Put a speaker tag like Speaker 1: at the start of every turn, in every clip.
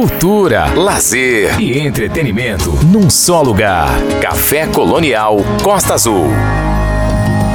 Speaker 1: cultura, lazer e entretenimento num só lugar. Café Colonial Costa Azul.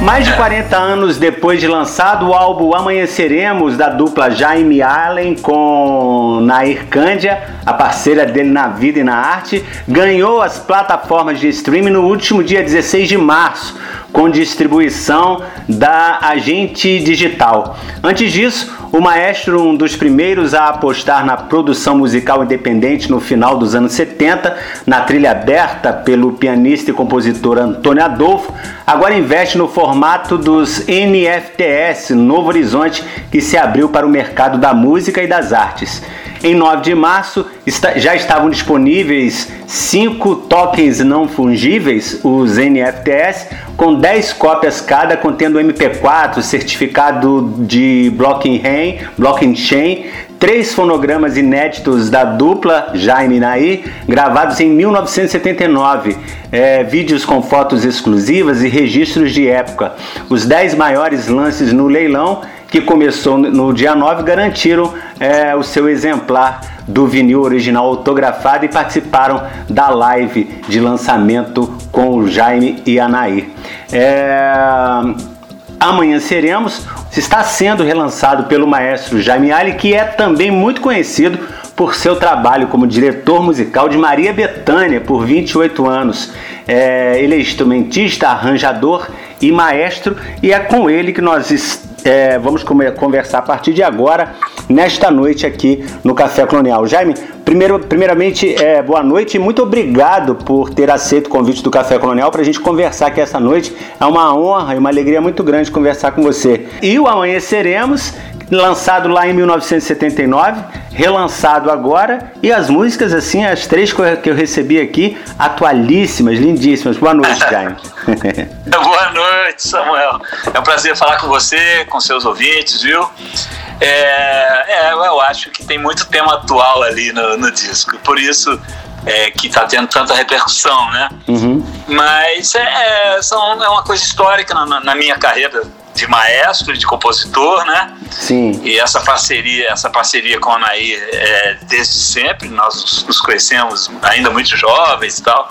Speaker 2: Mais de 40 anos depois de lançado o álbum Amanheceremos, da dupla Jaime Allen com Nair Cândia, a parceira dele na vida e na arte, ganhou as plataformas de streaming no último dia 16 de março, com distribuição da Agente Digital. Antes disso, o maestro, um dos primeiros a apostar na produção musical independente no final dos anos 70, na trilha aberta pelo pianista e compositor Antônio Adolfo, agora investe no formato dos NFTS, Novo Horizonte, que se abriu para o mercado da música e das artes. Em 9 de março já estavam disponíveis cinco tokens não fungíveis, os NFTs, com 10 cópias cada, contendo MP4, certificado de blockchain, blockchain, três fonogramas inéditos da dupla Jaime Nair, gravados em 1979, é, vídeos com fotos exclusivas e registros de época. Os 10 maiores lances no leilão que começou no dia 9, garantiram é, o seu exemplar do vinil original autografado e participaram da live de lançamento com o Jaime e a. É, Amanhã Seremos está sendo relançado pelo maestro Jaime Ali, que é também muito conhecido por seu trabalho como diretor musical de Maria Bethânia por 28 anos. É, ele é instrumentista, arranjador e maestro, e é com ele que nós é, vamos conversar a partir de agora, nesta noite aqui no Café Colonial. Jaime, primeiro, primeiramente, é, boa noite e muito obrigado por ter aceito o convite do Café Colonial para a gente conversar aqui essa noite. É uma honra e uma alegria muito grande conversar com você. E o Amanheceremos, lançado lá em 1979, relançado agora, e as músicas, assim, as três que eu recebi aqui, atualíssimas, lindíssimas. Boa noite, Jaime.
Speaker 3: Boa noite, Samuel. É um prazer falar com você, com seus ouvintes, viu? É, é, eu acho que tem muito tema atual ali no, no disco, por isso é, que está tendo tanta repercussão, né? Uhum. Mas é, são, é uma coisa histórica na, na minha carreira de maestro de compositor, né?
Speaker 2: Sim.
Speaker 3: E essa parceria, essa parceria com a Anaí é desde sempre, nós nos conhecemos ainda muito jovens e tal.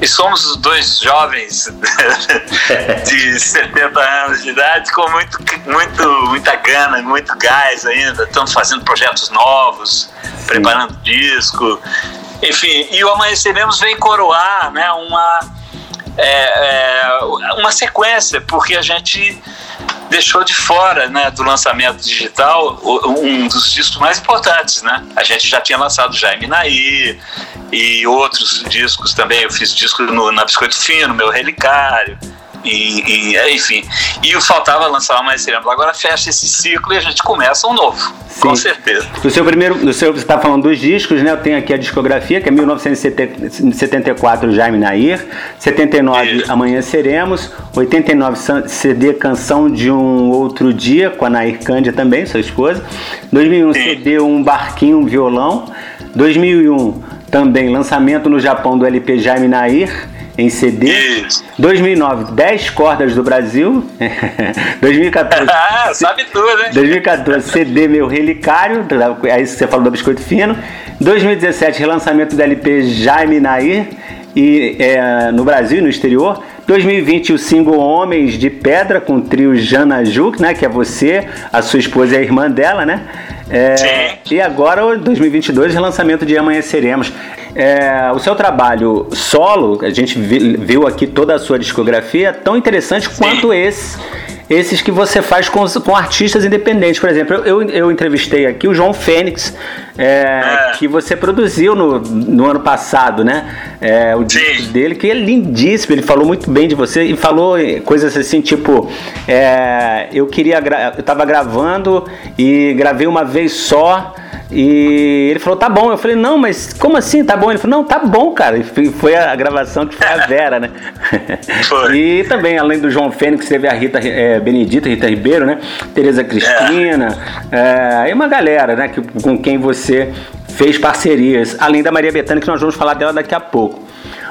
Speaker 3: E somos dois jovens de 70 anos de idade com muito, muito, muita gana, muito gás ainda. Estamos fazendo projetos novos, Sim. preparando disco. Enfim, e o Amanheceremos vem coroar né, uma, é, é, uma sequência, porque a gente deixou de fora né, do lançamento digital um dos discos mais importantes. Né? A gente já tinha lançado Jaime Naí e outros discos também. Eu fiz disco no, na Biscoito Fino, meu Relicário. E, e, enfim, e faltava lançar mais Seremos. Agora fecha esse ciclo e a gente começa um novo, Sim. com certeza.
Speaker 2: No seu primeiro, no seu, você está falando dos discos, né? Eu tenho aqui a discografia, que é 1974, Jaime Nair, 79, Isso. Amanhã Seremos, 89, CD Canção de um Outro Dia, com a Nair Cândia também, sua esposa, 2001, Sim. CD Um Barquinho, um Violão, 2001, também lançamento no Japão do LP Jaime Nair, em CD. Isso. 2009, 10 cordas do Brasil. 2014.
Speaker 3: ah, sabe tudo, hein?
Speaker 2: 2014, CD Meu Relicário. É isso que você falou do Biscoito Fino. 2017, relançamento do LP Jaime Nair. E, é, no Brasil e no exterior. 2020, o single Homens de Pedra com o trio Jana Juk, né? Que é você, a sua esposa e a irmã dela, né? É, Sim. E agora, 2022, relançamento de Amanheceremos. É, o seu trabalho solo, a gente viu aqui toda a sua discografia, tão interessante Sim. quanto esse esses que você faz com, com artistas independentes. Por exemplo, eu, eu entrevistei aqui o João Fênix, é, é. que você produziu no, no ano passado, né? É, o disco dele, que é lindíssimo, ele falou muito bem de você e falou coisas assim, tipo, é, eu queria, eu tava gravando e gravei uma vez só. E ele falou, tá bom. Eu falei, não, mas como assim tá bom? Ele falou, não, tá bom, cara. E foi a gravação que foi a Vera, né? Foi. e também, além do João Fênix, teve a Rita é, Benedita, Rita Ribeiro, né? Tereza Cristina, é. É, e uma galera, né? Que, com quem você fez parcerias. Além da Maria Bethânia, que nós vamos falar dela daqui a pouco.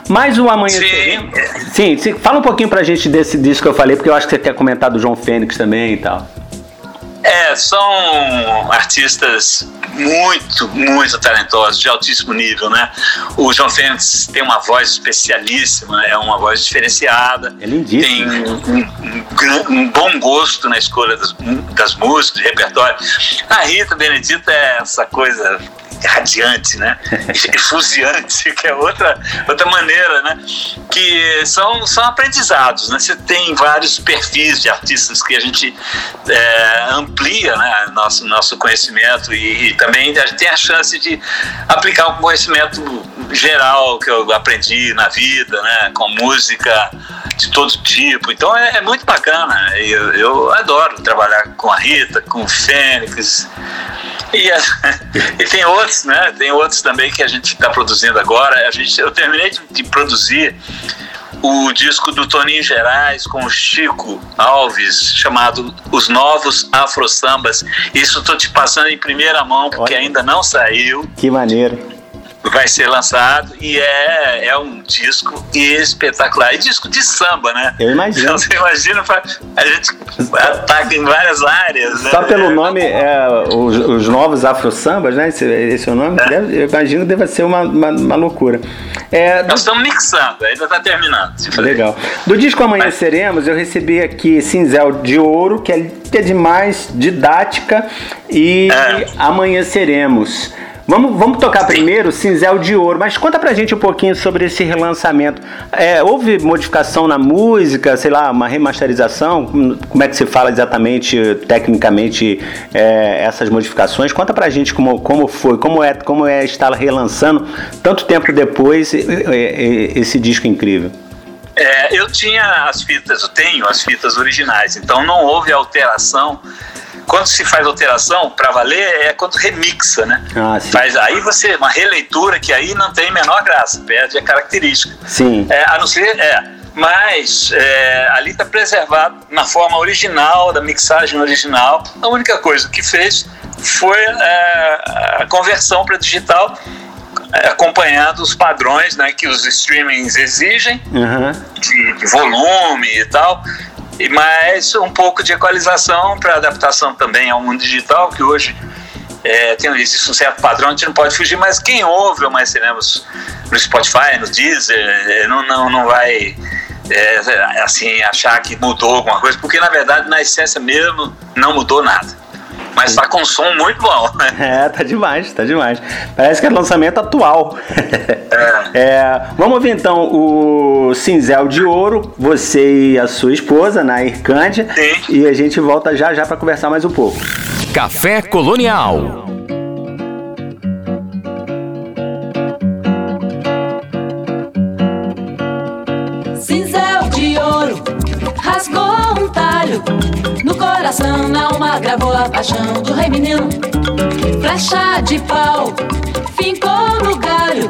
Speaker 2: Mais um amanhã. Sim. sim, sim. Fala um pouquinho pra gente desse disco que eu falei, porque eu acho que você quer comentar do João Fênix também e tal.
Speaker 3: É, são artistas muito, muito talentosos, de altíssimo nível, né? O João Fênix tem uma voz especialíssima, é uma voz diferenciada.
Speaker 2: É lindíssimo.
Speaker 3: Tem um, um, um bom gosto na escolha das, das músicas, de repertório. A Rita Benedita é essa coisa radiante, né? Efusiante, que é outra, outra maneira, né? Que são, são aprendizados, né? Você tem vários perfis de artistas que a gente é, amplia, né? Nosso, nosso conhecimento e, e também a gente tem a chance de aplicar um conhecimento geral que eu aprendi na vida, né? Com música de todo tipo. Então é, é muito bacana. Eu, eu adoro trabalhar com a Rita, com o Fênix. E, e tem outros, né? Tem outros também que a gente está produzindo agora. A gente, eu terminei de, de, produzir o disco do Toninho Gerais com o Chico Alves, chamado Os Novos Afro Sambas. Isso estou te passando em primeira mão, porque Olha. ainda não saiu.
Speaker 2: Que maneiro
Speaker 3: vai ser lançado e é, é um disco espetacular. E disco de samba, né?
Speaker 2: Eu imagino. Então,
Speaker 3: você imagina, a gente ataca em várias áreas.
Speaker 2: Né? Só pelo nome, é, os, os novos Afro Sambas, né? Esse, esse é o nome? É. Deve, eu imagino que deve ser uma, uma, uma loucura.
Speaker 3: É, Nós estamos mixando, ainda está terminando.
Speaker 2: Legal. Do disco Amanheceremos, eu recebi aqui Cinzel de Ouro, que é, que é demais, didática, e é. Amanheceremos. Vamos, vamos tocar primeiro Cinzel de Ouro, mas conta pra gente um pouquinho sobre esse relançamento. É, houve modificação na música, sei lá, uma remasterização? Como é que se fala exatamente, tecnicamente, é, essas modificações? Conta pra gente como, como foi, como é, como é estar relançando tanto tempo depois esse disco incrível.
Speaker 3: É, eu tinha as fitas, eu tenho as fitas originais, então não houve alteração quando se faz alteração, para valer, é quando remixa, né? Ah, faz, aí você, uma releitura que aí não tem menor graça, perde a característica.
Speaker 2: Sim.
Speaker 3: É, a não ser, é, mas é, ali está preservado na forma original, da mixagem original. A única coisa que fez foi é, a conversão para digital é, acompanhando os padrões né, que os streamings exigem, uhum. de, de, volume e tal e mais um pouco de equalização para adaptação também ao mundo digital, que hoje é, tem, existe um certo padrão, a gente não pode fugir, mas quem ouve Mais Cinemas no Spotify, no Deezer, é, não, não, não vai é, assim, achar que mudou alguma coisa, porque na verdade, na essência mesmo, não mudou nada. Mas tá com som muito bom.
Speaker 2: É, tá demais, tá demais. Parece que é lançamento atual. É. é. vamos ouvir então o Cinzel de Ouro, você e a sua esposa, Nair Cândia. Sim. E a gente volta já já para conversar mais um pouco.
Speaker 1: Café Colonial.
Speaker 4: Gravou a paixão do rei menino. Flecha de pau, fincou no galho.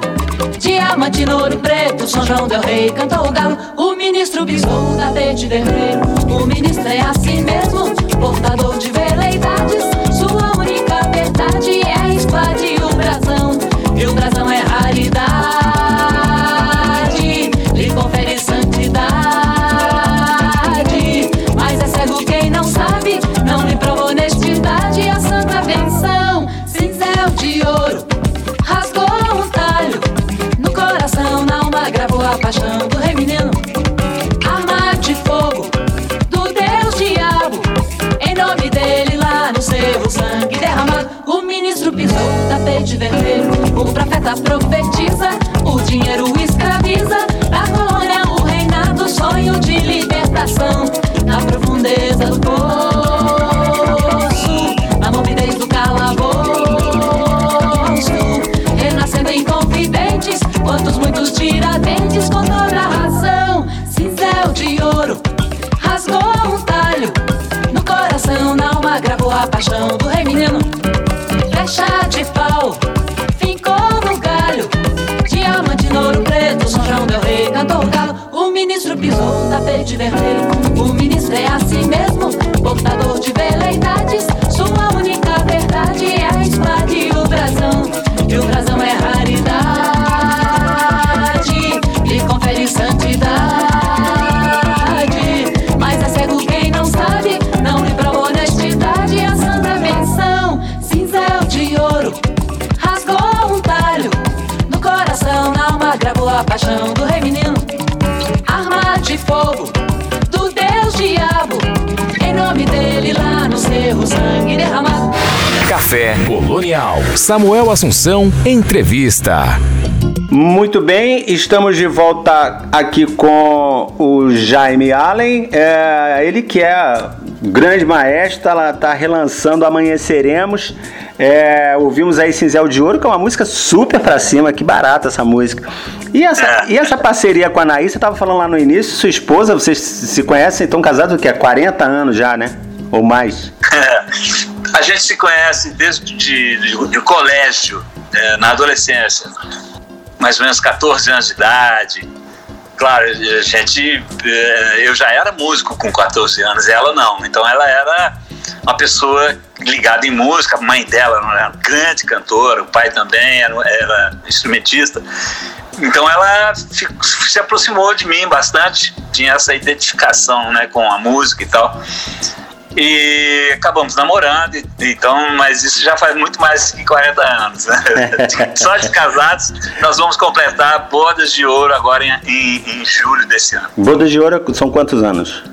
Speaker 4: Diamante no ouro preto, São João del Rei cantou o galo. O ministro bisou o tapete vermelho. O ministro é assim mesmo, portador de profeta profetiza. O dinheiro escraviza. Da colônia o reinado. Sonho de libertação. Vermelho.
Speaker 5: Nome dele lá no cerro, sangue derramado.
Speaker 1: Café Colonial. Samuel Assunção, entrevista.
Speaker 2: Muito bem, estamos de volta aqui com o Jaime Allen, é, ele que é grande maestro, ela está relançando Amanheceremos. É, ouvimos aí Cinzel de Ouro, que é uma música super pra cima, que barata essa música. E essa, e essa parceria com a Anaís, você estava falando lá no início, sua esposa, vocês se conhecem, estão casados o que? Há 40 anos já, né? Ou mais?
Speaker 3: a gente se conhece desde de, de, de colégio, é, na adolescência mais ou menos 14 anos de idade. Claro, a gente, eh, eu já era músico com 14 anos, ela não. Então ela era uma pessoa ligada em música, a mãe dela era uma grande cantora, o pai também era, era instrumentista. Então ela se aproximou de mim bastante, tinha essa identificação né, com a música e tal. E acabamos namorando, então, mas isso já faz muito mais que 40 anos. Né? Só de casados, nós vamos completar bodas de ouro agora em, em, em julho desse ano.
Speaker 2: Bodas de ouro são quantos anos?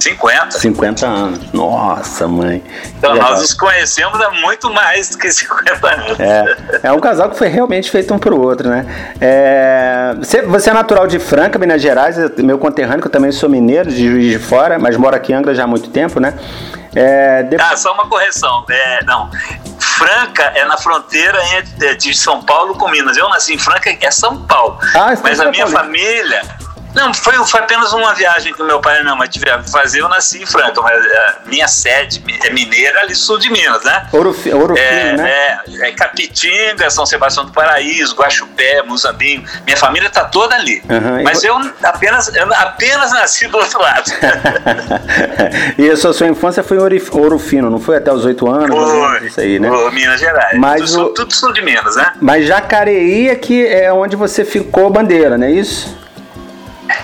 Speaker 3: 50.
Speaker 2: 50 anos. Nossa, mãe.
Speaker 3: Então Legal. nós nos conhecemos há muito mais do que 50 anos.
Speaker 2: É, é um casal que foi realmente feito um pro outro, né? É, você, você é natural de Franca, Minas Gerais, meu conterrâneo, que eu também sou mineiro, de Juiz de Fora, mas moro aqui em Angra já há muito tempo, né?
Speaker 3: É, depois... Ah, só uma correção. É, não. Franca é na fronteira é, de São Paulo com Minas. Eu nasci em Franca, é São Paulo. Ah, mas a minha família não, foi, foi apenas uma viagem que o meu pai e a minha mãe tiveram que fazer. Eu nasci em Franca, mas a é, minha sede é mineira, ali sul de Minas, né?
Speaker 2: Ouro, Ouro é, né?
Speaker 3: É, é, Capitinga, São Sebastião do Paraíso, Guaxupé, Muzambinho. Minha família está toda ali. Uhum, mas eu apenas, eu apenas nasci do outro lado.
Speaker 2: e a sua, sua infância foi em Ouro Fino, não foi até os oito anos?
Speaker 3: Foi, isso aí, né? Foi, Minas Gerais. Mas tudo, o... tudo sul de Minas, né?
Speaker 2: Mas Jacareí é que é onde você ficou bandeira, não é isso?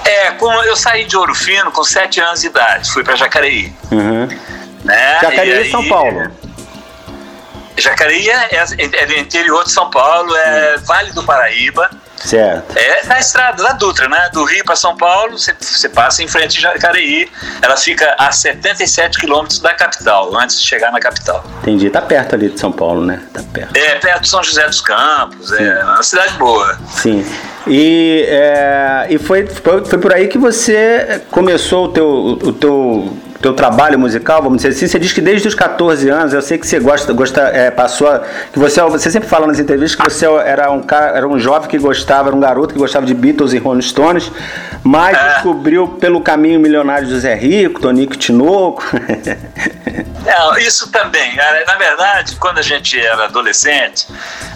Speaker 3: É, com, eu saí de Ouro Fino com 7 anos de idade, fui para Jacareí.
Speaker 2: Uhum. Né? Jacareí e São Paulo.
Speaker 3: Jacareí é, é, é do interior de São Paulo, é uhum. Vale do Paraíba.
Speaker 2: Certo.
Speaker 3: É na estrada da Dutra, né? Do Rio para São Paulo, você passa em frente de Jacareí. Ela fica a 77 quilômetros da capital, antes de chegar na capital.
Speaker 2: Entendi. Tá perto ali de São Paulo, né? Tá perto.
Speaker 3: É, perto de São José dos Campos. É Sim. É uma cidade boa.
Speaker 2: Sim. E, é, e foi, foi, foi por aí que você começou o teu, o teu teu trabalho musical, vamos dizer assim, você diz que desde os 14 anos, eu sei que você gosta, gosta é, passou, a, que você, você sempre fala nas entrevistas que você era um cara, era um jovem que gostava, era um garoto que gostava de Beatles e Rolling Stones, mas é. descobriu pelo caminho milionário do Zé Rico, Tonico Tinoco.
Speaker 3: Não, isso também. Na verdade, quando a gente era adolescente,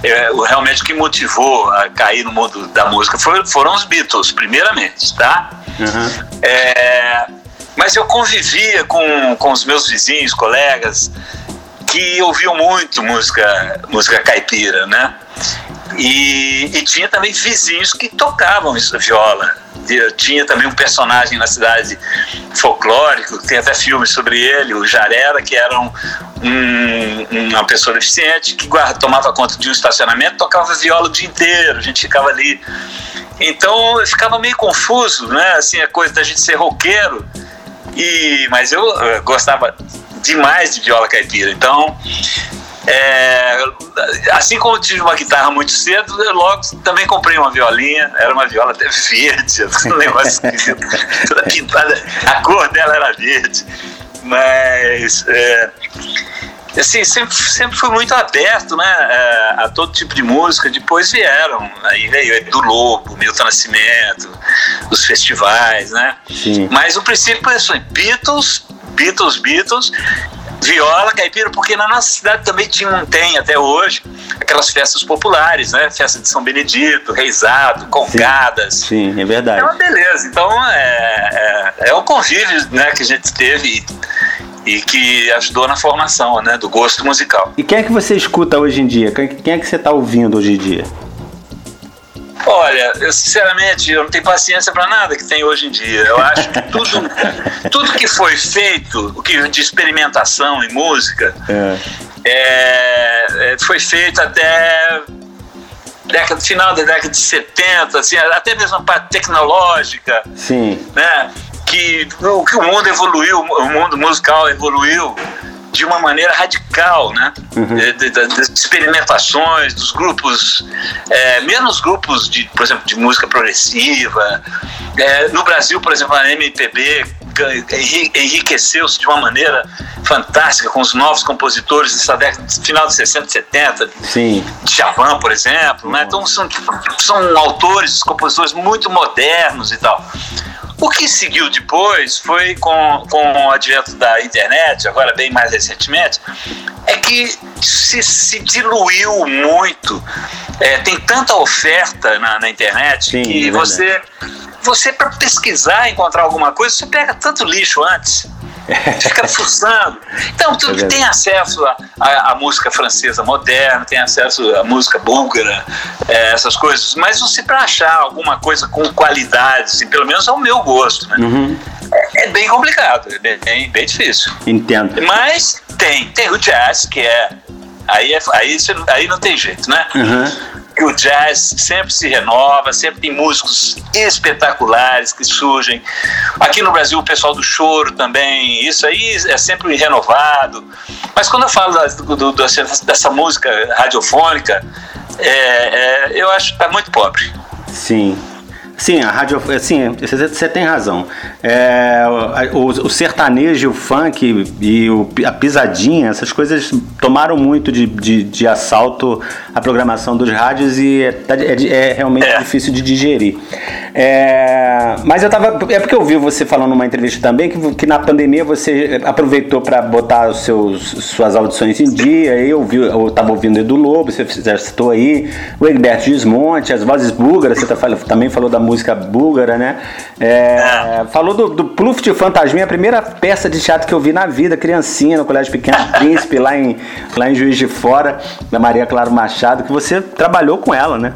Speaker 3: é, realmente o que motivou a cair no mundo da música foram os Beatles, primeiramente, tá? Uhum. É, mas eu convivia com, com os meus vizinhos, colegas, que ouviam muito música, música caipira, né? E, e tinha também vizinhos que tocavam viola. Eu tinha também um personagem na cidade folclórico, tem até filmes sobre ele, o Jarera, que era um, um, uma pessoa deficiente que guarda, tomava conta de um estacionamento, tocava viola o dia inteiro, a gente ficava ali. Então eu ficava meio confuso, né? Assim, a coisa da gente ser roqueiro e, mas eu, gostava demais de viola caipira. Então, é, assim como tive uma guitarra muito cedo, eu logo também comprei uma violinha. Era uma viola até verde, um negócio toda pintada. A cor dela era verde. Mas. É, assim, sempre, sempre fui muito aberto né, a, a, todo tipo de música. Depois vieram, aí veio Edu Lobo, Milton Nascimento, os festivais, né? Sim. Mas o princípio é assim, Beatles, Beatles, Beatles, viola, caipira, porque na nossa cidade também tinha, tem até hoje aquelas festas populares, né? Festa de São Benedito, Reisado, Congadas.
Speaker 2: Sim, sim é verdade. É
Speaker 3: uma beleza. Então é, é, é o convívio né, que a gente teve e que ajudou na formação né, do gosto musical.
Speaker 2: E quem é que você escuta hoje em dia? Quem é que você está ouvindo hoje em dia?
Speaker 3: Olha, eu sinceramente eu não tenho paciência para nada que tem hoje em dia. Eu acho que tudo, tudo que foi feito, o que de experimentação em música, é. É, é foi feito até década, final da década de 70, assim, até mesmo a parte tecnológica.
Speaker 2: Sim.
Speaker 3: Né? Que o, que o mundo evoluiu, o mundo musical evoluiu de uma maneira radical, né? Uhum. De, experimentações dos grupos, é, menos grupos de, por exemplo, de música progressiva. É, no Brasil, por exemplo, a MPB enriqueceu-se de uma maneira fantástica com os novos compositores dessa década, final de 60, 70,
Speaker 2: Sim.
Speaker 3: Djavan, por exemplo, né? Então são, são autores, compositores muito modernos e tal. O que seguiu depois foi com, com o advento da internet, agora bem mais recentemente, é que se, se diluiu muito. É, tem tanta oferta na, na internet Sim, que é você, você para pesquisar, encontrar alguma coisa, você pega tanto lixo antes. Fica fuçando. Então, tu é tem acesso à música francesa moderna, tem acesso à música búlgara, é, essas coisas, mas você para achar alguma coisa com qualidade, assim, pelo menos é o meu gosto, né? Uhum. É, é, bem complicado, é bem, bem difícil.
Speaker 2: Entendo.
Speaker 3: Mas tem, tem o jazz, que é. Aí, é, aí, aí não tem jeito, né? Uhum que o jazz sempre se renova, sempre tem músicos espetaculares que surgem. Aqui no Brasil, o pessoal do choro também, isso aí é sempre renovado. Mas quando eu falo da, do, do, dessa música radiofônica, é, é, eu acho que está muito pobre.
Speaker 2: Sim. Sim, a rádio, sim, você tem razão. É, o, o, sertanejo, o funk e o, a pisadinha, essas coisas tomaram muito de, de, de assalto a programação dos rádios e é, é, é realmente é. difícil de digerir. É, mas eu tava. É porque eu vi você falando numa entrevista também que, que na pandemia você aproveitou para botar os seus, suas audições em dia. Eu, vi, eu tava ouvindo Edu Lobo, você já citou aí, o Egberto Desmonte, as vozes búlgaras, você tá, também falou da música búlgara, né? É, falou do, do Pluft Fantasminha, a primeira peça de teatro que eu vi na vida, criancinha, no Colégio Pequeno Príncipe, lá em, lá em Juiz de Fora, da Maria Clara Machado, que você trabalhou com ela, né?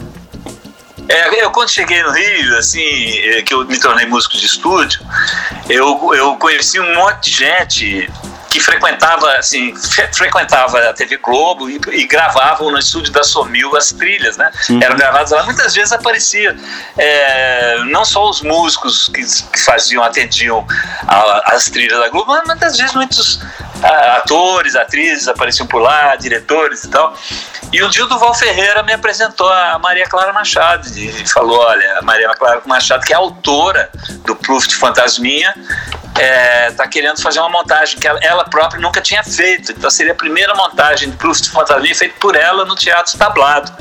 Speaker 3: É, eu quando cheguei no Rio, assim, é, que eu me tornei músico de estúdio, eu, eu conheci um monte de gente que frequentava assim frequentava a TV Globo e, e gravavam no estúdio da Somil as trilhas, né? Uhum. Eram gravadas lá. Muitas vezes aparecia é, não só os músicos que, que faziam atendiam a, as trilhas da Globo, mas muitas vezes muitos atores, atrizes apareciam por lá, diretores e tal. E um dia o Duval Ferreira me apresentou a Maria Clara Machado e falou: olha, a Maria Clara Machado, que é autora do Pluft Fantasminha, está é, querendo fazer uma montagem que ela, ela, própria nunca tinha feito. Então seria a primeira montagem de Proust Fantasminha feita por ela no Teatro Tablado.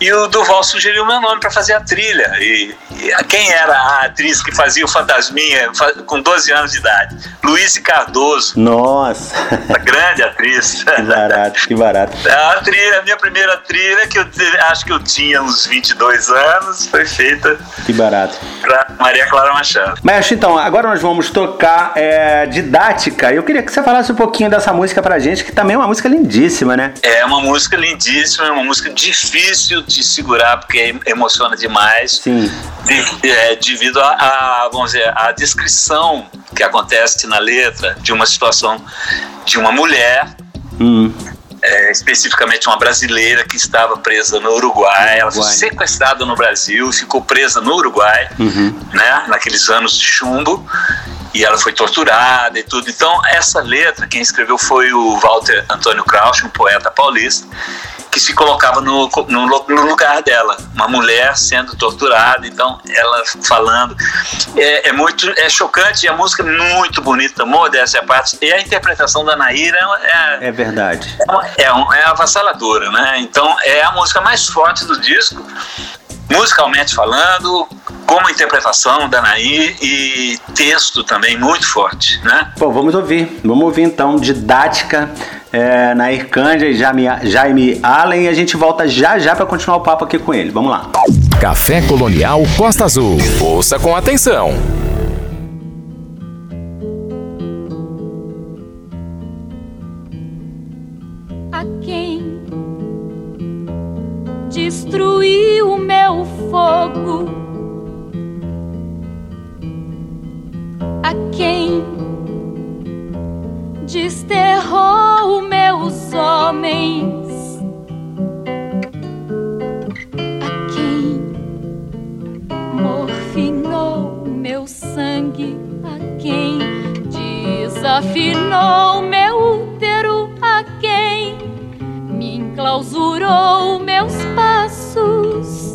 Speaker 3: E o Duval sugeriu meu nome para fazer a trilha. E, e, quem era a atriz que fazia o Fantasminha com 12 anos de idade? Luiz Cardoso.
Speaker 2: Nossa!
Speaker 3: A grande atriz.
Speaker 2: Que barato, que barato.
Speaker 3: A, trilha, a minha primeira trilha, que eu acho que eu tinha uns 22 anos, foi feita.
Speaker 2: Que barato.
Speaker 3: Para Maria Clara Machado.
Speaker 2: Mas então, agora nós vamos tocar é, Didática. Eu queria que você falasse um pouquinho dessa música pra gente, que também é uma música lindíssima, né?
Speaker 3: É uma música lindíssima, é uma música difícil de segurar porque emociona demais.
Speaker 2: Sim.
Speaker 3: De, é, devido a, a, vamos dizer, a descrição que acontece na letra de uma situação de uma mulher.
Speaker 2: Hum.
Speaker 3: É, especificamente uma brasileira que estava presa no Uruguai. Ela foi sequestrada no Brasil, ficou presa no Uruguai,
Speaker 2: uhum.
Speaker 3: né, naqueles anos de chumbo, e ela foi torturada e tudo. Então, essa letra, quem escreveu foi o Walter Antônio Krausch, um poeta paulista, que se colocava no, no, no, lugar dela, uma mulher sendo torturada, então ela falando. É, é muito é chocante, a música é muito bonita, modéstia a parte, e a interpretação da Naira
Speaker 2: é, é verdade.
Speaker 3: É, é, é avassaladora, né? Então é a música mais forte do disco, musicalmente falando, como interpretação da Nair e texto também muito forte, né?
Speaker 2: Bom, vamos ouvir, vamos ouvir então Didática é, na Ircândia e Jaime, Jaime Allen e a gente volta já já para continuar o papo aqui com ele. Vamos lá.
Speaker 1: Café Colonial Costa Azul. Ouça com atenção.
Speaker 5: A quem destruiu o meu fogo? A quem desterrou meus homens. A quem morfinou meu sangue, a quem desafinou meu útero, a quem me enclausurou meus passos.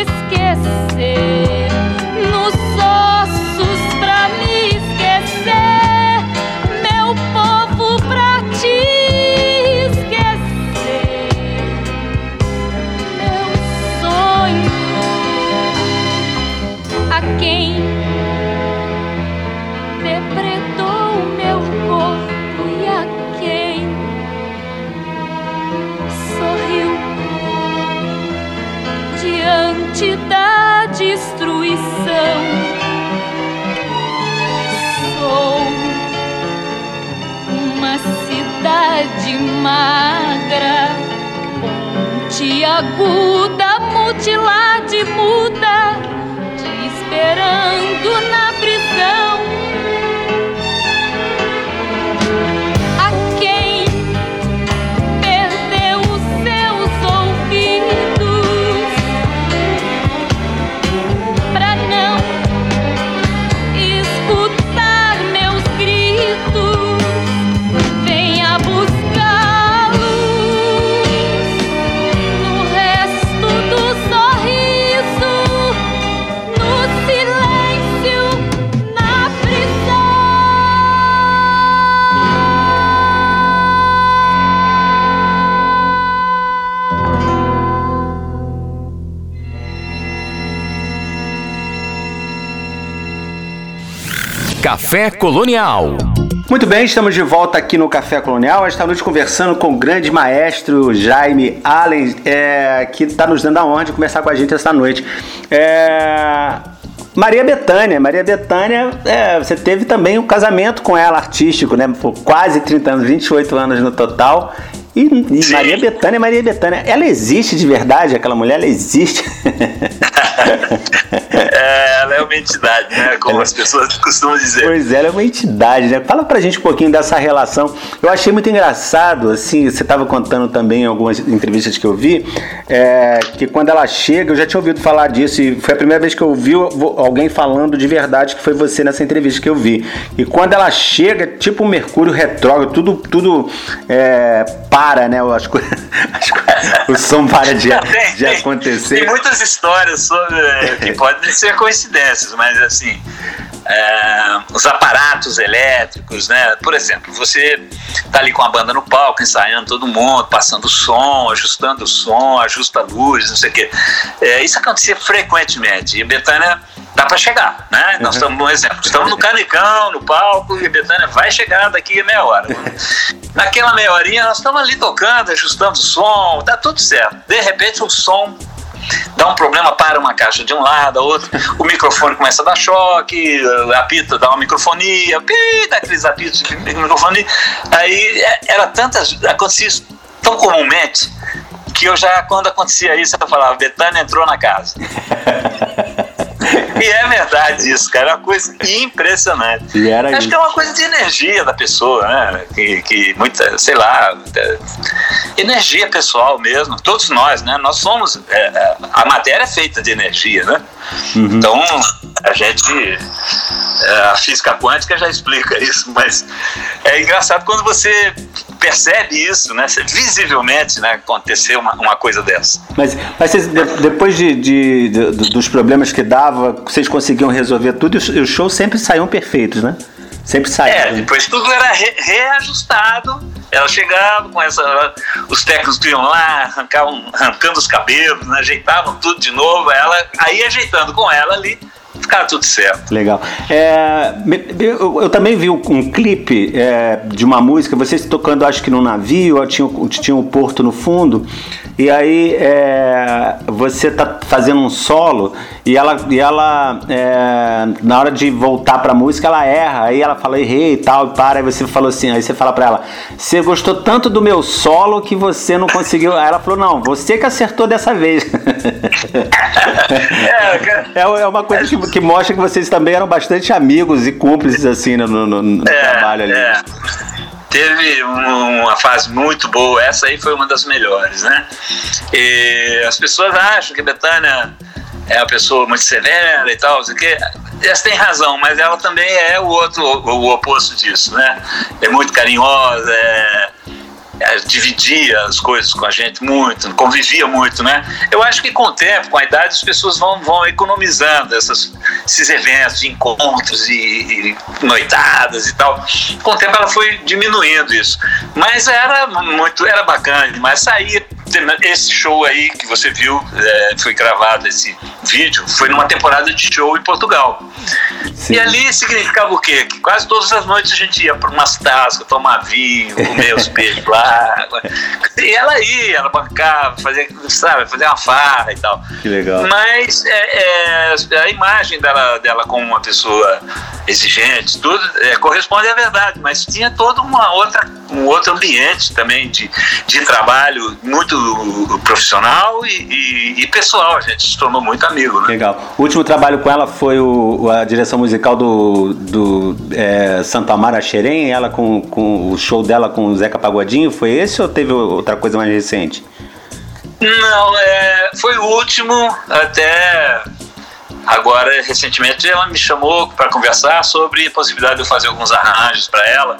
Speaker 5: Esquecer, aguda, mutilada muda,
Speaker 1: Café Colonial.
Speaker 2: Muito bem, estamos de volta aqui no Café Colonial. Esta noite conversando com o grande maestro Jaime Allen, é, que está nos dando a honra de conversar com a gente essa noite. É, Maria Bethânia, Maria Bethânia, é, você teve também um casamento com ela artístico, né? Por quase 30 anos, 28 anos no total. E, e Maria Bethânia, Maria Bethânia, ela existe de verdade? Aquela mulher, ela existe?
Speaker 3: É, ela é uma entidade, né? Como as pessoas costumam dizer.
Speaker 2: Pois é, ela é uma entidade, né? Fala pra gente um pouquinho dessa relação. Eu achei muito engraçado, assim, você estava contando também em algumas entrevistas que eu vi, é, que quando ela chega, eu já tinha ouvido falar disso, e foi a primeira vez que eu ouvi alguém falando de verdade que foi você nessa entrevista que eu vi. E quando ela chega, tipo um Mercúrio retrógrado, tudo, tudo é, para, né? As coisas, as coisas, o som para de, de acontecer.
Speaker 3: Tem muitas histórias sobre que podem ser coincidências, mas assim, é, os aparatos elétricos, né? Por exemplo, você tá ali com a banda no palco, ensaiando todo mundo, passando o som, ajustando o som, ajusta a luz, não sei o quê. É, isso acontecia frequentemente. E Betânia dá para chegar, né? Nós estamos um exemplo. Estamos no Canicão, no palco, e Betânia vai chegar daqui a meia hora. Naquela meia horinha, nós estamos ali tocando, ajustando o som, tá tudo certo. De repente, o som dá um problema para uma caixa de um lado, a outra, o microfone começa a dar choque, apita, dá uma microfonia, pi, dá aqueles apitos de microfonia. Aí é, era tantas, acontecia isso tão comumente que eu já, quando acontecia isso, eu falava, Betânia entrou na casa. e é verdade isso, cara. É uma coisa impressionante.
Speaker 2: E era
Speaker 3: Acho
Speaker 2: isso.
Speaker 3: que é uma coisa de energia da pessoa, né? Que, que muita, sei lá, muita- energia pessoal mesmo. Todos nós, né? Nós somos. é, é, a matéria é feita de energia, né? Então, a gente. é, a física quântica já explica isso, mas é engraçado quando você percebe isso, né? Você- Visivelmente, né? Acontecer uma, uma coisa dessa.
Speaker 2: Mas, mas vocês, de- depois de, de- de- dos problemas que dava, vocês conseguiam resolver tudo e os, shows sempre saíam perfeitos, né? Sempre
Speaker 3: É,
Speaker 2: saíam.
Speaker 3: depois tudo era re- reajustado. Ela chegava com essa. Os técnicos iam lá, arrancavam, arrancando os cabelos, né, ajeitavam tudo de novo. Ela, aí ajeitando com ela ali, ficava tudo certo.
Speaker 2: Legal. É, eu, eu também vi um clipe é, de uma música, vocês tocando, acho que no navio, tinha, tinha um porto no fundo, e aí é, você tá fazendo um solo e ela, e ela é, na hora de voltar pra música, ela erra, aí ela fala errei e tal, e para, aí você falou assim, aí você fala pra ela, você gostou tanto do meu solo que você não conseguiu. Aí ela falou, não, você que acertou dessa vez.
Speaker 3: É.
Speaker 2: É, é uma coisa que, que mostra que vocês também eram bastante amigos e cúmplices assim no, no- no trabalho ali.
Speaker 3: Teve um- uma fase muito boa, essa aí foi uma das melhores, né? E as pessoas acham que Betânia é uma pessoa muito severa e tal, o quê. Elas têm razão, mas ela também é o outro, o oposto disso, né? É muito carinhosa, é, é, dividia as coisas com a gente muito, convivia muito, né? Eu acho que com o tempo, com a idade, as pessoas vão, vão economizando essas, esses eventos encontros e, e noitadas e tal. Com o tempo ela foi diminuindo isso. Mas era muito, era bacana demais. Saía esse show aí que você viu, é, foi gravado esse vídeo, foi numa temporada de show em Portugal.
Speaker 2: Sim.
Speaker 3: E ali significava o quê? Que quase todas as noites a gente ia para umas tascas, tomar vinho, comer os peixes lá. E ela ia, ela bancava, fazia, sabe, fazia uma farra e tal.
Speaker 2: Que legal.
Speaker 3: Mas é, é, a imagem dela, dela como uma pessoa exigente, tudo, é, corresponde à verdade, mas tinha todo uma outra, um outro ambiente também de, de trabalho muito profissional e, e- e pessoal. A gente se tornou muito amigo, né?
Speaker 2: Legal. O último trabalho com ela foi o, a direção musical do, do é, Santa Amara Xerém, ela com, com o show dela com o Zeca Pagodinho, foi esse ou teve outra coisa mais recente?
Speaker 3: Não, é, foi o último até agora recentemente ela me chamou para conversar sobre a possibilidade de eu fazer alguns arranjos para ela.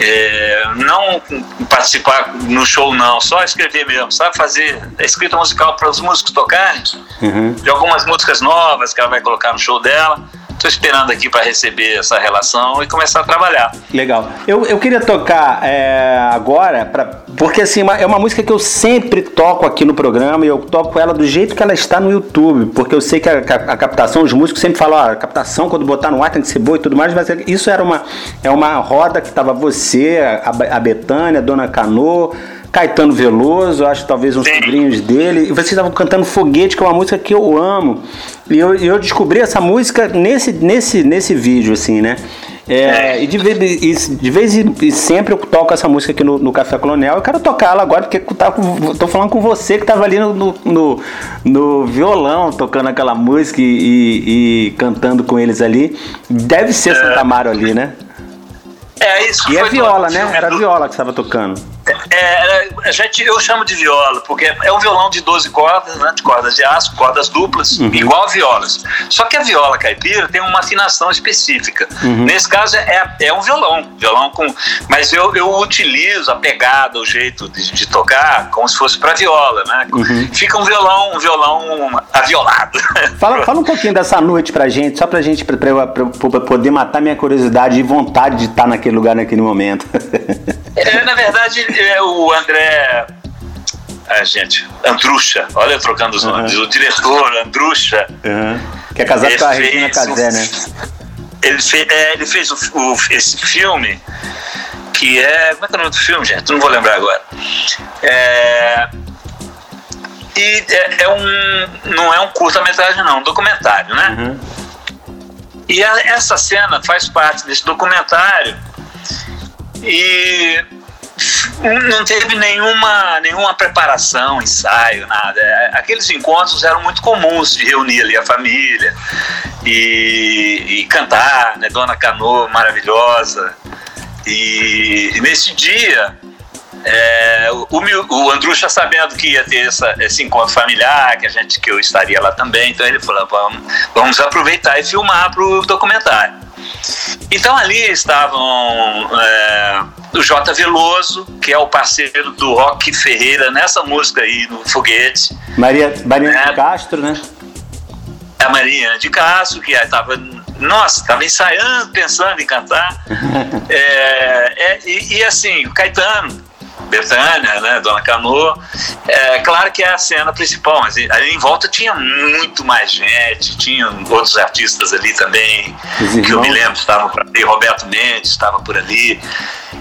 Speaker 3: É, não participar no show não, só escrever mesmo, sabe? Fazer escrita musical para os músicos tocarem,
Speaker 2: Uhum.
Speaker 3: de algumas músicas novas que ela vai colocar no show dela. Estou esperando aqui para receber essa relação e começar a trabalhar.
Speaker 2: Legal. Eu, eu queria tocar é, agora, pra, porque assim, é uma música que eu sempre toco aqui no programa e eu toco ela do jeito que ela está no YouTube, porque eu sei que a, a- a captação, os músicos sempre falam, ó, a captação quando botar no ar tem que ser boa e tudo mais, mas isso era uma, é uma roda que tava você, a, a Betânia, a Dona Canô, Caetano Veloso, acho talvez uns
Speaker 3: Sim.
Speaker 2: sobrinhos dele, e vocês estavam cantando Foguete, que é uma música que eu amo. E eu, eu descobri essa música nesse, nesse, nesse vídeo, assim, né? É, e de vez, e de vez em e sempre eu toco essa música aqui no, no Café Colonial. Eu quero tocar ela agora, porque com- tô falando com você que tava ali no, no, no- no violão tocando aquela música e, e- e cantando com eles ali. Deve ser Santa Amaro ali, né?
Speaker 3: É isso.
Speaker 2: E é viola, né? Era viola que você tava tocando.
Speaker 3: É, a gente, eu chamo de viola, porque é um violão de 12 cordas, né, de cordas de aço, cordas duplas, igual a violas. Só que a viola caipira tem uma afinação específica. Nesse caso é, é um violão, violão com, mas eu, eu utilizo a pegada, o jeito de, de tocar como se fosse para viola, né? Fica um violão, um violão aviolado.
Speaker 2: Fala, fala um pouquinho dessa noite pra gente, só pra gente pra, pra, pra eu poder matar minha curiosidade e vontade de estar naquele lugar naquele momento.
Speaker 3: É, na verdade, é, o André. Ah, gente, Andrucha, olha eu trocando os nomes. O diretor, Andrucha.
Speaker 2: Uhum. Que é casado com a Regina Casé,
Speaker 3: um-
Speaker 2: né?
Speaker 3: Ele fez, é, ele fez o- o- esse filme que é. Como é que é o nome do filme, gente? Não vou lembrar agora. É, e é, é um. Não é um curta-metragem, não, é um documentário, né?
Speaker 2: Uhum.
Speaker 3: E a- essa cena faz parte desse documentário. E não teve nenhuma, nenhuma preparação, ensaio, nada. Aqueles encontros eram muito comuns de reunir ali a família e, e cantar, né? Dona Canoa maravilhosa. E, e nesse dia, é, o, o Andrucha sabendo que ia ter essa, esse encontro familiar, que a gente que eu estaria lá também, então ele falou: vamos, vamos aproveitar e filmar para o documentário. Então ali estavam é, o J. Veloso, que é o parceiro do Rock Ferreira nessa música aí, no Foguete.
Speaker 2: Maria, Maria né? Castro, né?
Speaker 3: A Maria de Castro, que estava nossa, estava ensaiando, pensando em cantar. é, é, e, e, assim, o Caetano, Betânia, né, Dona Canoa. É claro que é a cena principal, mas ali em volta tinha muito mais gente, tinha outros artistas ali também, que eu me lembro, estavam por ali, Roberto Mendes estava por ali.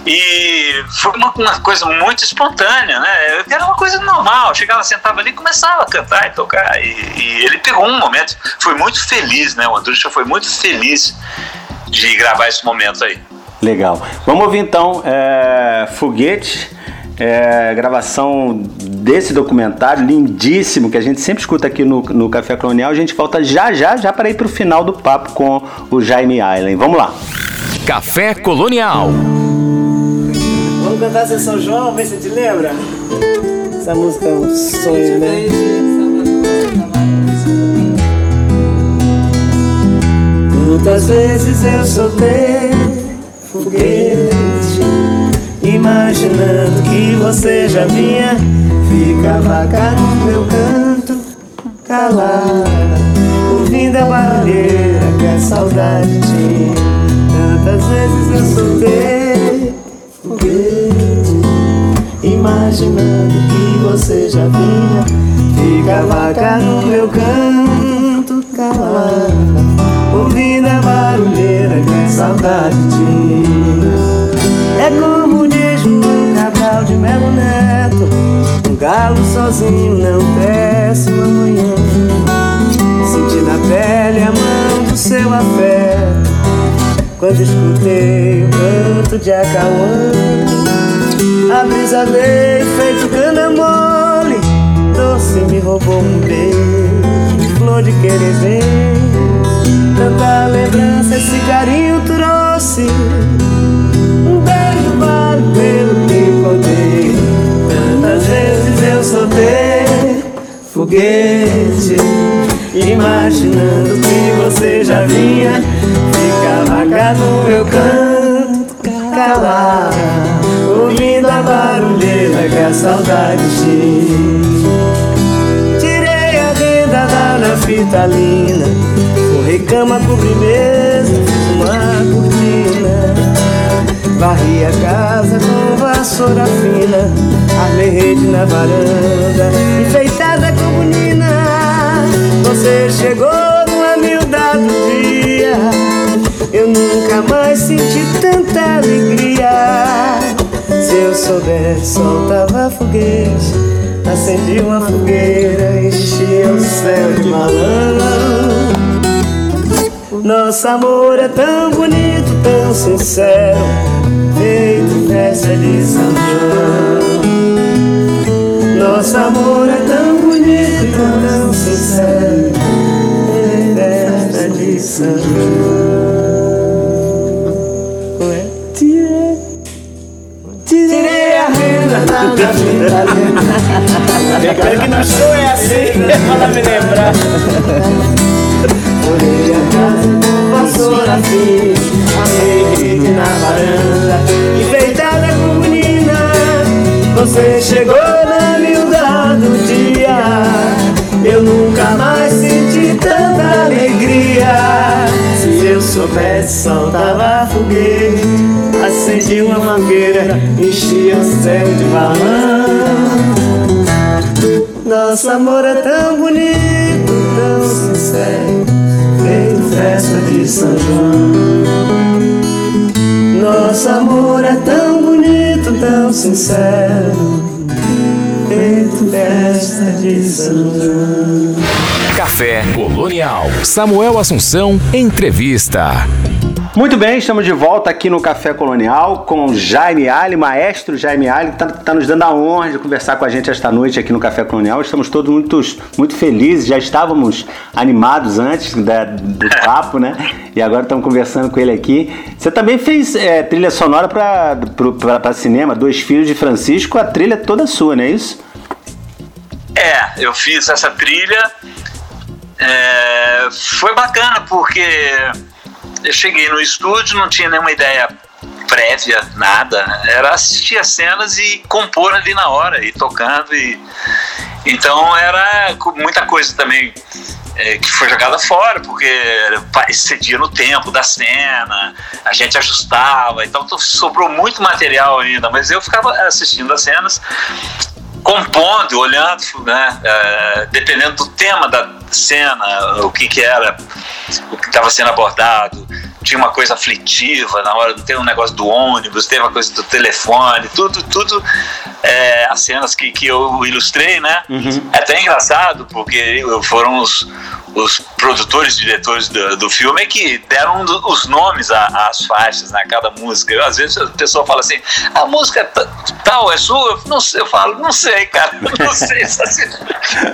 Speaker 3: E foi uma, uma, coisa muito espontânea, né? Era uma coisa normal. chegava, sentava ali e começava a cantar e tocar. E, e, ele pegou um momento, foi muito feliz, né? O Andrucha foi muito feliz de gravar esse momento aí.
Speaker 2: Legal. Vamos ouvir então é, Foguete é, gravação desse documentário lindíssimo que a gente sempre escuta aqui no, no Café Colonial. A gente volta já já já para ir para o final do papo com o Jaime Island. Vamos lá.
Speaker 1: Café Colonial.
Speaker 6: Vamos cantar essa São João, ver se te lembra. Essa música é um sonho, né? Muitas vezes eu soltei foguete Imaginando que você já vinha Ficava cá no meu canto Calada Ouvindo a barulheira que a saudade tinha. Tantas vezes eu soltei foguete Imaginando que você já vinha Ficava cá no meu canto calada Ouvindo a barulheira que a saudade tinha Neto Um galo sozinho não desce uma manhã. Senti na pele a mão do seu afeto Quando escutei o canto de Acauã A brisa veio feito cana mole Doce me roubou um beijo Flor de querer Tanta lembrança esse carinho trouxe soltei foguete, imaginando que você já vinha. Ficava cá no meu canto, calada, ouvindo a barulheira que a saudade tinha. Tirei a renda da naftalina, corri cama, cobri mesa, uma cortina. Varri a casa com vassoura fina Armei rede na varanda. Enfeitada com bonina Você chegou no humildade do dia. Eu nunca mais senti tanta alegria. Se eu soubesse soltava foguete Acendi uma fogueira, enchia o céu de balão nosso amor é tão bonito, tão sincero festa de São João. Nosso amor é tão bonito e tão sincero, feito festa de São João. Tirei, tirei a renda da vida.
Speaker 2: Espero que no show é assim, para me lembrar.
Speaker 6: Olhei a casa vassoura fiz A rede na varanda Você chegou na miúda do dia. Eu nunca mais senti tanta alegria. Se eu soubesse soltava foguete Acendi uma mangueira Enchia o céu de balão. Nosso amor é tão bonito, tão sincero. Feito festa de São João. Nosso amor é tão tão sincero, feito festa de São João.
Speaker 1: Café Colonial. Samuel Assunção, entrevista.
Speaker 2: Muito bem, estamos de volta aqui no Café Colonial com Jaime Ali, maestro Jaime Ali, que está tá nos dando a honra de conversar com a gente esta noite aqui no Café Colonial. Estamos todos muito, muito felizes, já estávamos animados antes da, do papo, né? E agora estamos conversando com ele aqui. Você também fez é, trilha sonora para cinema, Dois Filhos de Francisco, a trilha é toda sua, não é isso?
Speaker 3: É, eu fiz essa trilha. É, foi bacana porque eu cheguei no estúdio, não tinha nenhuma ideia prévia, nada. Era assistir as cenas e compor ali na hora, e tocando. E... Então era muita coisa também é, que foi jogada fora, porque excedia no tempo da cena, a gente ajustava, então sobrou muito material ainda, mas eu ficava assistindo as cenas compondo, olhando, né, é, dependendo do tema da cena, o que, que era, o que estava sendo abordado. Tinha uma coisa aflitiva na hora, tem um negócio do ônibus, tem uma coisa do telefone, tudo, tudo, é, as cenas que, que eu ilustrei, né? Uhum. É até engraçado, porque foram os, os produtores e diretores do, do filme que deram os nomes às faixas, né, cada música. Eu, às vezes a pessoa fala assim, a música tal é sua? Eu, não sei, eu falo, não sei, cara, não sei. Assim,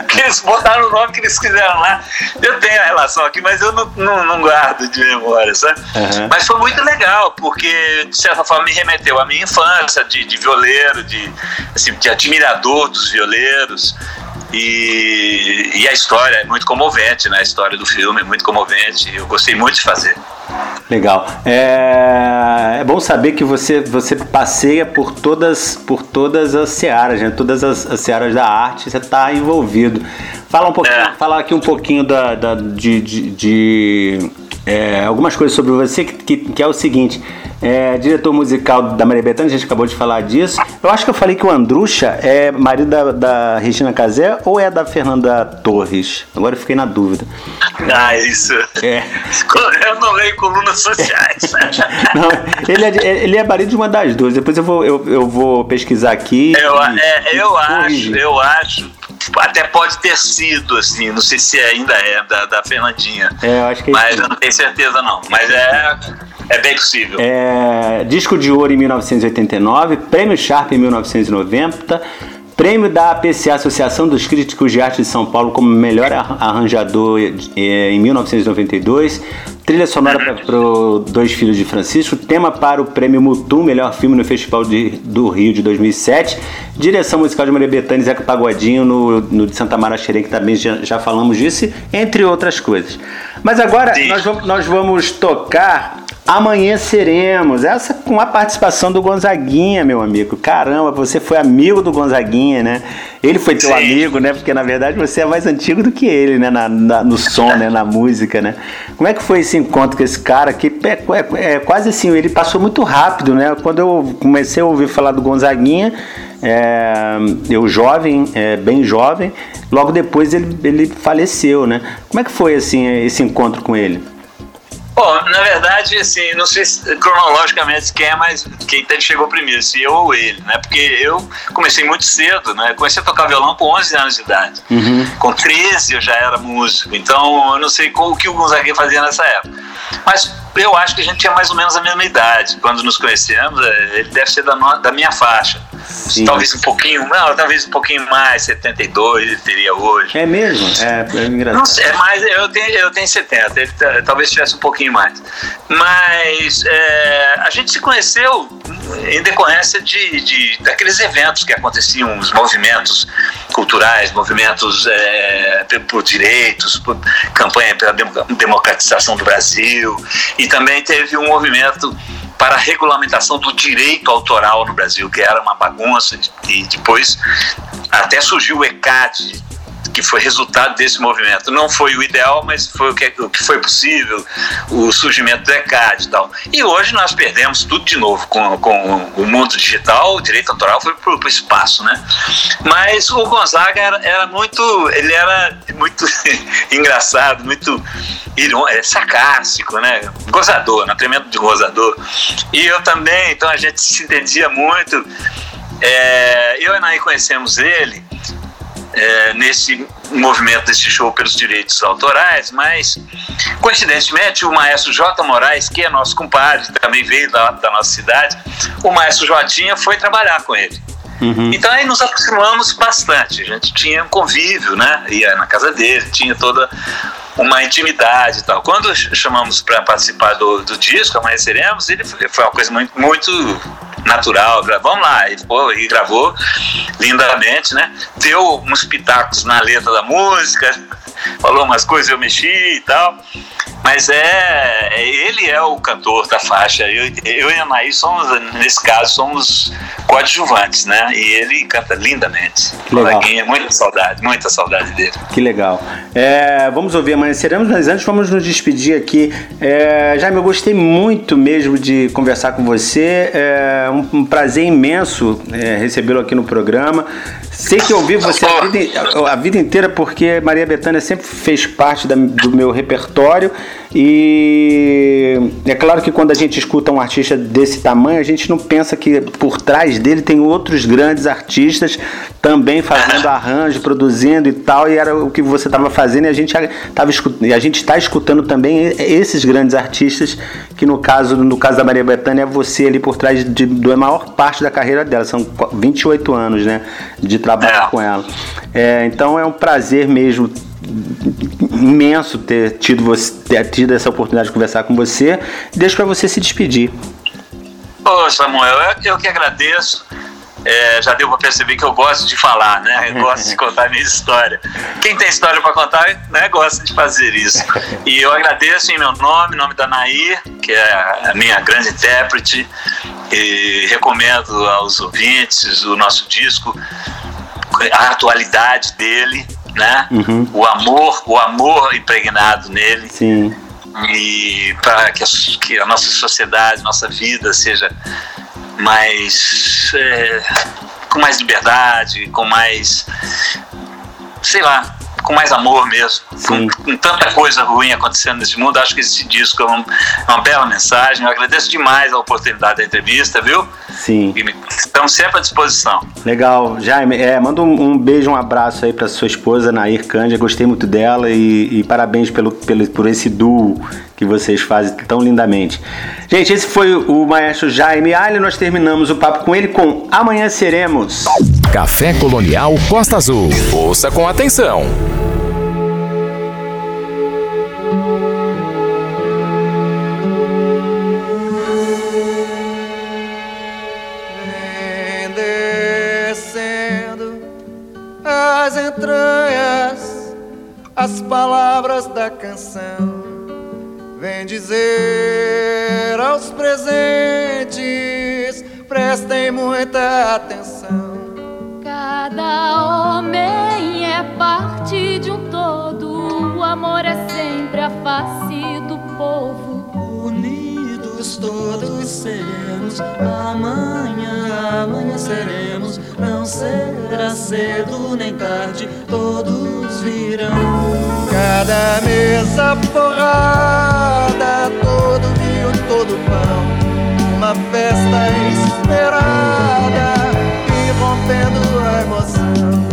Speaker 3: que eles botaram o nome que eles quiseram lá. Eu tenho a relação aqui, mas eu não, não, não guardo de memória, sabe? Uhum. Mas foi muito legal, porque de certa forma me remeteu à minha infância de, de violeiro, de, assim, de admirador dos violeiros. E, e, a história é muito comovente, né? A história do filme é muito comovente. Eu gostei muito de fazer.
Speaker 2: Legal. É, é bom saber que você, você passeia por todas, por todas as searas, né? Todas as, as searas da arte, você está envolvido. Fala um pouquinho, é. fala aqui um pouquinho da, da de, de, de é, algumas coisas sobre você, que, que, que é o seguinte é, diretor musical da Maria Bethânia, a gente acabou de falar disso. Eu acho que eu falei que o Andrucha é marido da, da Regina Casé ou é da Fernanda Torres? Agora eu fiquei na dúvida.
Speaker 3: Ah, isso. É. Eu não leio colunas sociais.
Speaker 2: não, ele, é, ele é marido de uma das duas. Depois eu vou, eu, eu vou pesquisar aqui.
Speaker 3: Eu, e, é, eu acho, eu acho até pode ter sido, assim, não sei se ainda é da, da Fernandinha.
Speaker 2: É, eu acho que
Speaker 3: é Mas eu não tenho certeza, não. Mas é, é bem possível.
Speaker 2: É, disco de ouro em 1989, prêmio Sharp em 1990. Prêmio da APCA, Associação dos Críticos de Arte de São Paulo, como melhor arranjador é, em 1992. Trilha sonora para Dois Filhos de Francisco. Tema para o Prêmio Mutum, melhor filme no Festival de, do Rio de 2007. Direção musical de Maria Bethânia e Zeca Pagodinho no, no de Santa Mara Xerém, que também já, já falamos disso, entre outras coisas. Mas agora nós nós vamos tocar Amanheceremos. Essa com a participação do Gonzaguinha, meu amigo. Caramba, você foi amigo do Gonzaguinha, né? Ele foi teu Sim. amigo, né? Porque na verdade você é mais antigo do que ele, né? Na, na, no som, né? Na música, né? Como é que foi esse encontro com esse cara que é, é, é, quase assim, ele passou muito rápido, né? Quando eu comecei a ouvir falar do Gonzaguinha, é, eu jovem, é, bem jovem, logo depois ele, ele faleceu, né? Como é que foi assim esse encontro com ele?
Speaker 3: Bom, na verdade, assim, não sei se, cronologicamente quem é mais. quem chegou primeiro, se eu ou ele, né? Porque eu comecei muito cedo, né? Comecei a tocar violão com 11 anos de idade. Uhum. Com 13 eu já era músico. Então eu não sei o que o Gonzaguinha fazia nessa época. Mas eu acho que a gente tinha mais ou menos a mesma idade. Quando nos conhecemos, é, ele deve ser da, no, da minha faixa. Sim. Talvez um pouquinho, não, talvez um pouquinho mais, 72 ele teria hoje.
Speaker 2: É mesmo? É, é engraçado. Não
Speaker 3: sei, é mais, eu tenho, eu tenho 70, ele talvez tivesse um pouquinho mais. Mas é, a gente se conheceu em decorrência de, de, daqueles eventos que aconteciam, os movimentos culturais, movimentos é, por direitos, por campanha pela democratização do Brasil, e também teve um movimento para a regulamentação do direito autoral no Brasil, que era uma bagunça, e depois até surgiu o ECAD, que foi resultado desse movimento. Não foi o ideal, mas foi o que, o que foi possível, o surgimento do ECAD e tal. E hoje nós perdemos tudo de novo com, com o mundo digital, o direito autoral foi para o espaço, né? Mas o Gonzaga era, era muito, ele era muito engraçado, muito é, sarcástico, né? Gozador, né? tremendo de gozador. E eu também, então a gente se entendia muito. É, eu e Anaí conhecemos ele é, nesse movimento desse show pelos direitos autorais, mas coincidentemente o maestro J. Moraes, que é nosso compadre, também veio da, da nossa cidade, o maestro Jotinha foi trabalhar com ele. Uhum. Então aí nos aproximamos bastante. A gente tinha um convívio, né? Ia na casa dele, tinha toda uma intimidade e tal. Quando chamamos para participar do, do disco, Amanheceremos, ele foi, uma coisa muito, muito natural. Vamos lá, e, pô, e gravou lindamente, né? Deu uns pitacos na letra da música, falou umas coisas, eu mexi e tal. Mas é, é, ele é o cantor da faixa. Eu, eu e a Anaí somos, nesse caso, somos coadjuvantes, né? E ele canta lindamente. Legal. muita saudade, muita saudade dele.
Speaker 2: Que legal. É, vamos ouvir Amanheceremos, mas antes vamos nos despedir aqui. É, Jaime, eu gostei muito mesmo de conversar com você. É um, um prazer imenso é, recebê-lo aqui no programa. Sei que ouvi você a vida, a vida inteira porque Maria Bethânia sempre fez parte da, do meu repertório e é claro que quando a gente escuta um artista desse tamanho, a gente não pensa que por trás dele tem outros grandes artistas também fazendo arranjo, produzindo e tal, e era o que você estava fazendo e a gente tava a gente está escutando também esses grandes artistas que no caso no caso da Maria Bethânia é você ali por trás de, da maior parte da carreira dela, são 28 anos, né, de trabalho é. com ela. É, então é um prazer mesmo imenso ter tido, você, ter tido essa oportunidade de conversar com você. Deixo para você se despedir.
Speaker 3: Ô Samuel, eu, eu que agradeço. É, já deu para perceber que eu gosto de falar, né? Eu gosto de contar minha história. Quem tem história para contar, né, gosta de fazer isso. E eu agradeço em meu nome, em nome da Nair, que é a minha grande intérprete, e recomendo aos ouvintes o nosso disco, a atualidade dele, né? Uhum. O amor, o amor impregnado nele.
Speaker 2: Sim.
Speaker 3: E para que, que, a nossa sociedade, nossa vida seja mais é, com mais liberdade, com mais sei lá, com mais amor mesmo. Com, com, tanta coisa ruim acontecendo nesse mundo, acho que esse disco é, um, é, uma bela mensagem. Eu agradeço demais a oportunidade da entrevista, viu?
Speaker 2: Sim.
Speaker 3: E estamos sempre à disposição.
Speaker 2: Legal. Jaime, é, manda um, um, beijo, um abraço aí para sua esposa, Nair Cândia. Gostei muito dela e, e parabéns pelo, pelo, por esse duo que vocês fazem tão lindamente. Gente, esse foi o maestro Jaime Ali. Nós terminamos o papo com ele com Amanhã Seremos.
Speaker 1: Café Colonial Costa Azul. Ouça com atenção.
Speaker 7: as entranhas, as palavras da canção. Vem dizer aos presentes, prestem muita atenção.
Speaker 5: Cada homem é parte de um todo, o amor é sempre a face do povo.
Speaker 7: Unidos todos seremos, amanhã, amanhã seremos. Não será cedo nem tarde, todos virão. Cada mesa forrada, todo vinho, todo pão, uma festa esperada rompendo a emoção.